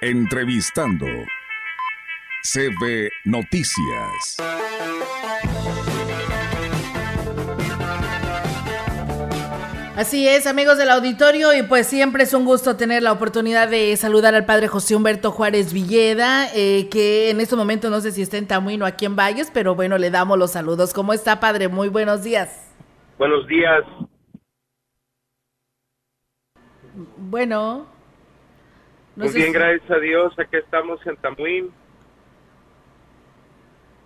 Entrevistando. CB Noticias. Así es, amigos del auditorio, y pues siempre es un gusto tener la oportunidad de saludar al padre José Humberto Juárez Villeda, eh, que en este momento no sé si está en Tamuino o aquí en Valles, pero bueno, le damos los saludos. ¿Cómo está, padre? Muy buenos días. Buenos días. Bueno. Muy bien, gracias a Dios, aquí estamos en Tamuín.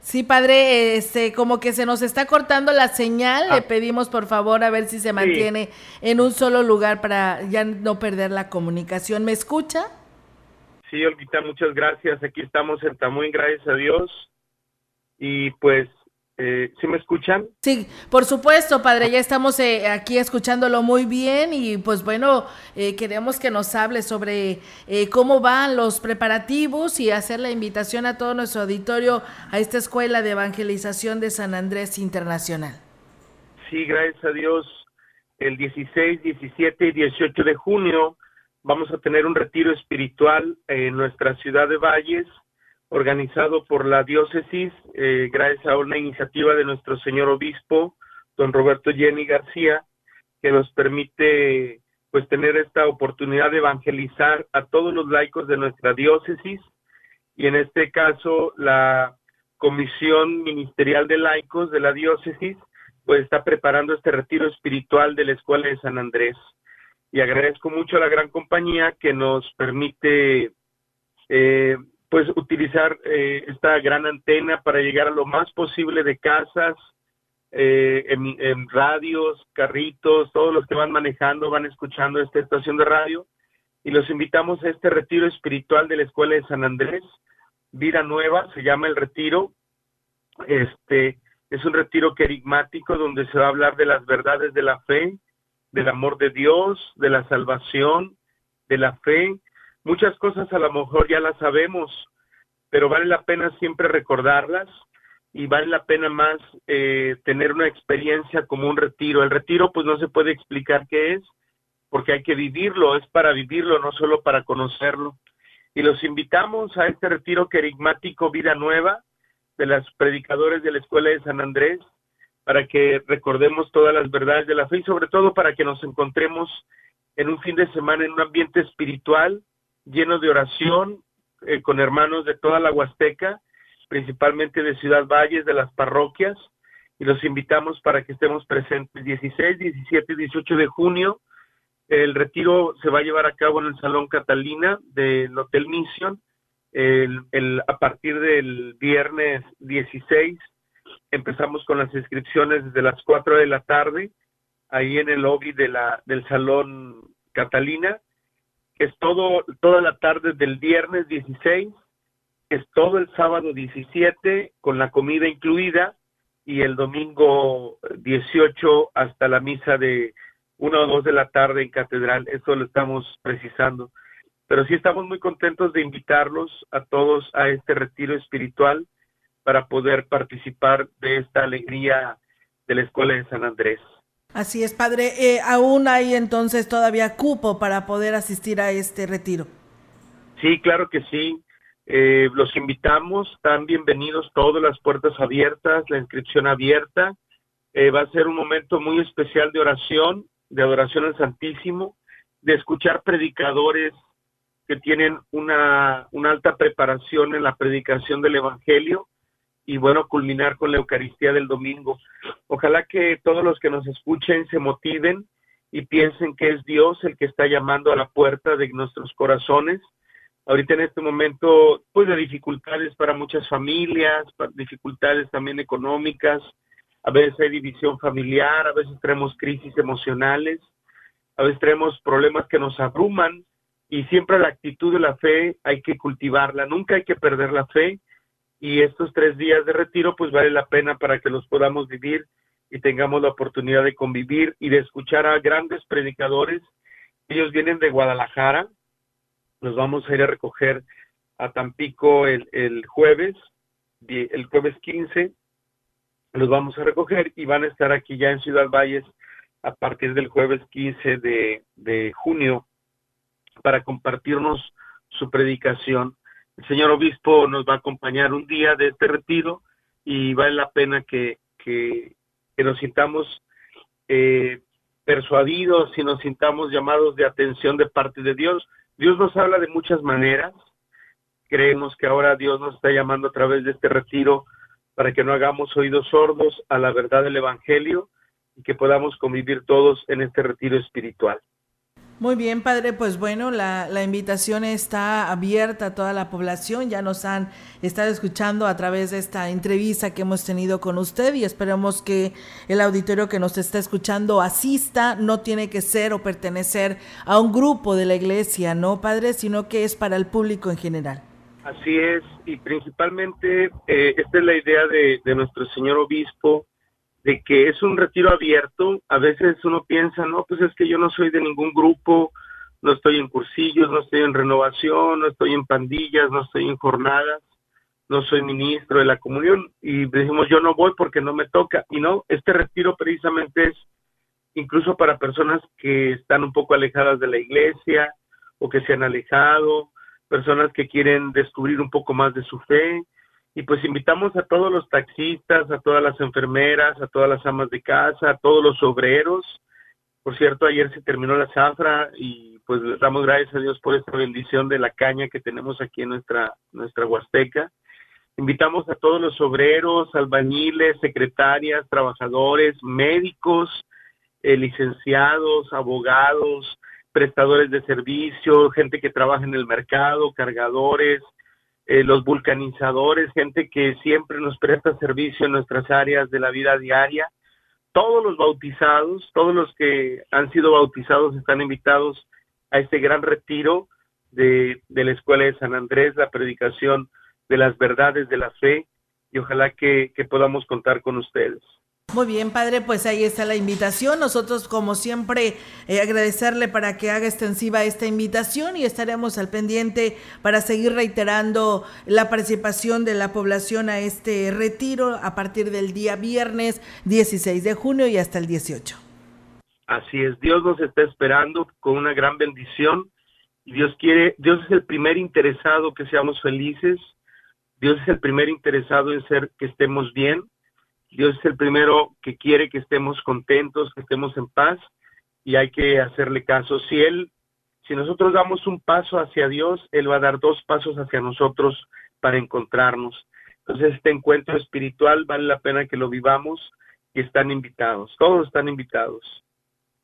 Sí, padre, este, como que se nos está cortando la señal, le ah. pedimos por favor a ver si se mantiene en un solo lugar para ya no perder la comunicación. ¿Me escucha? Sí, Olguita, muchas gracias. Aquí estamos en Tamuín, gracias a Dios. Y pues eh, ¿Sí me escuchan? Sí, por supuesto, padre, ya estamos eh, aquí escuchándolo muy bien y pues bueno, eh, queremos que nos hable sobre eh, cómo van los preparativos y hacer la invitación a todo nuestro auditorio a esta escuela de evangelización de San Andrés Internacional. Sí, gracias a Dios, el 16, 17 y 18 de junio vamos a tener un retiro espiritual en nuestra ciudad de Valles organizado por la diócesis, eh, gracias a una iniciativa de nuestro señor obispo, don Roberto Jenny García, que nos permite pues tener esta oportunidad de evangelizar a todos los laicos de nuestra diócesis. Y en este caso la Comisión Ministerial de Laicos de la diócesis pues está preparando este retiro espiritual de la Escuela de San Andrés. Y agradezco mucho a la gran compañía que nos permite eh, pues utilizar eh, esta gran antena para llegar a lo más posible de casas, eh, en, radios, carritos, todos los que van manejando van escuchando esta estación de radio y los invitamos a este retiro espiritual de la Escuela de San Andrés, Vida Nueva, se llama el retiro. Este es un retiro querigmático donde se va a hablar de las verdades de la fe, del amor de Dios, de la salvación, de la fe, Muchas cosas a lo mejor ya las sabemos, pero vale la pena siempre recordarlas y vale la pena más eh, tener una experiencia como un retiro. El retiro pues no se puede explicar qué es, porque hay que vivirlo, es para vivirlo, no solo para conocerlo. Y los invitamos a este retiro querigmático Vida Nueva de los predicadores de la Escuela de San Andrés, para que recordemos todas las verdades de la fe y sobre todo para que nos encontremos en un fin de semana en un ambiente espiritual, lleno de oración eh, con hermanos de toda la Huasteca, principalmente de Ciudad Valles, de las parroquias, y los invitamos para que estemos presentes 16, 17 y 18 de junio. El retiro se va a llevar a cabo en el Salón Catalina del Hotel Mission el, a partir del viernes 16. Empezamos con las inscripciones desde las 4 de la tarde, ahí en el lobby de la, del Salón Catalina es todo, toda la tarde del viernes 16, es todo el sábado 17 con la comida incluida y el domingo 18 hasta la misa de 1 o 2 de la tarde en catedral, eso lo estamos precisando. Pero sí estamos muy contentos de invitarlos a todos a este retiro espiritual para poder participar de esta alegría de la Escuela de San Andrés. Así es, padre. Eh, ¿Aún hay entonces todavía cupo para poder asistir a este retiro? Sí, claro que sí. Eh, los invitamos, están bienvenidos todas las puertas abiertas, la inscripción abierta. Eh, va a ser un momento muy especial de oración, de adoración al Santísimo, de escuchar predicadores que tienen una, una alta preparación en la predicación del Evangelio y bueno, culminar con la Eucaristía del domingo. Ojalá que todos los que nos escuchen se motiven y piensen que es Dios el que está llamando a la puerta de nuestros corazones. Ahorita en este momento, pues de dificultades para muchas familias, dificultades también económicas, a veces hay división familiar, a veces tenemos crisis emocionales, a veces tenemos problemas que nos abruman y siempre la actitud de la fe hay que cultivarla, nunca hay que perder la fe y estos tres días de retiro pues vale la pena para que los podamos vivir y tengamos la oportunidad de convivir y de escuchar a grandes predicadores. Ellos vienen de Guadalajara, nos vamos a ir a recoger a Tampico el, el jueves, el jueves 15, los vamos a recoger y van a estar aquí ya en Ciudad Valles a partir del jueves 15 de, de junio para compartirnos su predicación. El señor obispo nos va a acompañar un día de este retiro y vale la pena que, que, nos sintamos eh, persuadidos y nos sintamos llamados de atención de parte de Dios. Dios nos habla de muchas maneras. Creemos que ahora Dios nos está llamando a través de este retiro para que no hagamos oídos sordos a la verdad del Evangelio y que podamos convivir todos en este retiro espiritual. Muy bien, padre, pues bueno, la, la, invitación está abierta a toda la población. Ya nos han estado escuchando a través de esta entrevista que hemos tenido con usted y esperemos que el auditorio que nos está escuchando asista. No tiene que ser o pertenecer a un grupo de la iglesia, ¿no, padre? Sino que es para el público en general. Así es, y principalmente eh, esta es la idea de, de nuestro señor obispo de que es un retiro abierto. A veces uno piensa, no, pues es que yo no soy de ningún grupo, no estoy en cursillos, no estoy en renovación, no estoy en pandillas, no estoy en jornadas, no soy ministro de la comunión. Y decimos, yo no voy porque no me toca. Y no, este retiro precisamente es incluso para personas que están un poco alejadas de la iglesia o que se han alejado, personas que quieren descubrir un poco más de su fe, y pues invitamos a todos los taxistas, a todas las enfermeras, a todas las amas de casa, a todos los obreros. Por cierto, ayer se terminó la zafra y pues damos gracias a Dios por esta bendición de la caña que tenemos aquí en nuestra, nuestra Huasteca. Invitamos a todos los obreros, albañiles, secretarias, trabajadores, médicos, eh, licenciados, abogados, prestadores de servicio, gente que trabaja en el mercado, cargadores, eh, los vulcanizadores, gente que siempre nos presta servicio en nuestras áreas de la vida diaria. Todos los bautizados, todos los que han sido bautizados están invitados a este gran retiro de, de la Escuela de San Andrés, la predicación de las verdades de la fe, y ojalá que podamos contar con ustedes. Muy bien, padre, pues ahí está la invitación. Nosotros, como siempre, eh, agradecerle para que haga extensiva esta invitación y estaremos al pendiente para seguir reiterando la participación de la población a este retiro a partir del día viernes 16 de junio y hasta el 18. Así es, Dios nos está esperando con una gran bendición. Dios quiere, Dios es el primer interesado que seamos felices. Dios es el primer interesado en ser que estemos bien Dios es el primero que quiere que estemos contentos, que estemos en paz y hay que hacerle caso. Si Él, si nosotros damos un paso hacia Dios, Él va a dar dos pasos hacia nosotros para encontrarnos. Entonces este encuentro espiritual vale la pena que lo vivamos y están invitados, todos están invitados.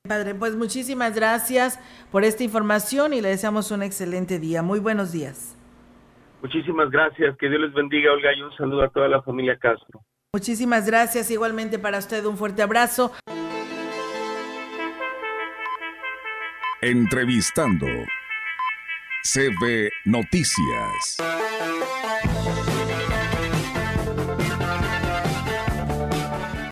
Padre, pues muchísimas gracias por esta información y le deseamos un excelente día. Muy buenos días. Muchísimas gracias, que Dios les bendiga, Olga, y un saludo a toda la familia Castro. Muchísimas gracias. Igualmente para usted un fuerte abrazo. Entrevistando CB Noticias.